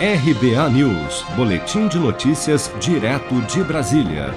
RBA News, Boletim de Notícias, direto de Brasília.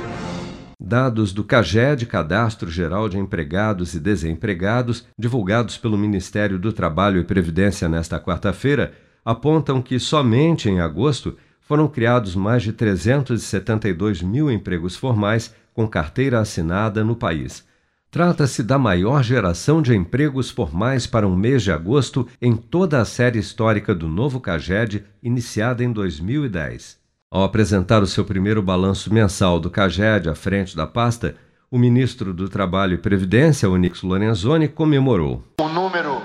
Dados do CAGED, Cadastro Geral de Empregados e Desempregados, divulgados pelo Ministério do Trabalho e Previdência nesta quarta-feira, apontam que somente em agosto foram criados mais de 372 mil empregos formais com carteira assinada no país. Trata-se da maior geração de empregos formais para um mês de agosto em toda a série histórica do novo CAGED, iniciada em 2010. Ao apresentar o seu primeiro balanço mensal do CAGED à frente da pasta, o ministro do Trabalho e Previdência, Onix Lorenzoni, comemorou. O número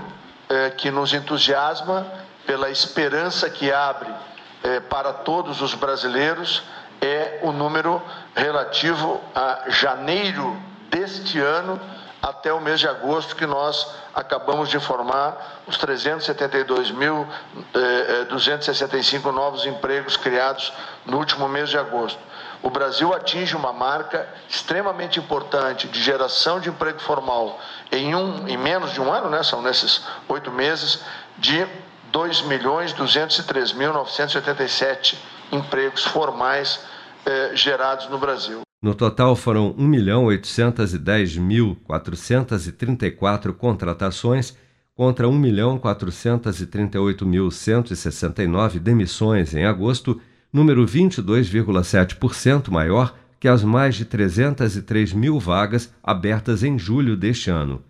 é, que nos entusiasma pela esperança que abre é, para todos os brasileiros é o número relativo a janeiro deste ano até o mês de agosto, que nós acabamos de informar os 372.265 eh, eh, novos empregos criados no último mês de agosto. O Brasil atinge uma marca extremamente importante de geração de emprego formal em, um, em menos de um ano, né? são nesses oito meses, de 2.203.987 empregos formais eh, gerados no Brasil. No total, foram 1.810.434 contratações contra 1.438.169 demissões em agosto, número 22,7% maior que as mais de 303 mil vagas abertas em julho deste ano.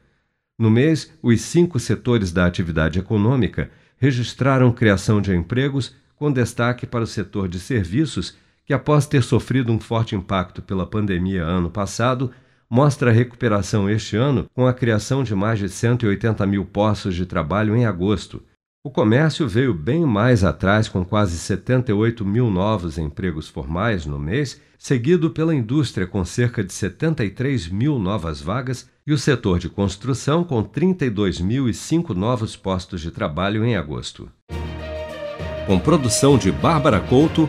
No mês, os cinco setores da atividade econômica registraram criação de empregos, com destaque para o setor de serviços que, após ter sofrido um forte impacto pela pandemia ano passado, mostra recuperação este ano com a criação de mais de 180 mil postos de trabalho em agosto. O comércio veio bem mais atrás, com quase 78 mil novos empregos formais no mês, seguido pela indústria, com cerca de 73 mil novas vagas, e o setor de construção, com 32.005 novos postos de trabalho em agosto. Com produção de Bárbara Couto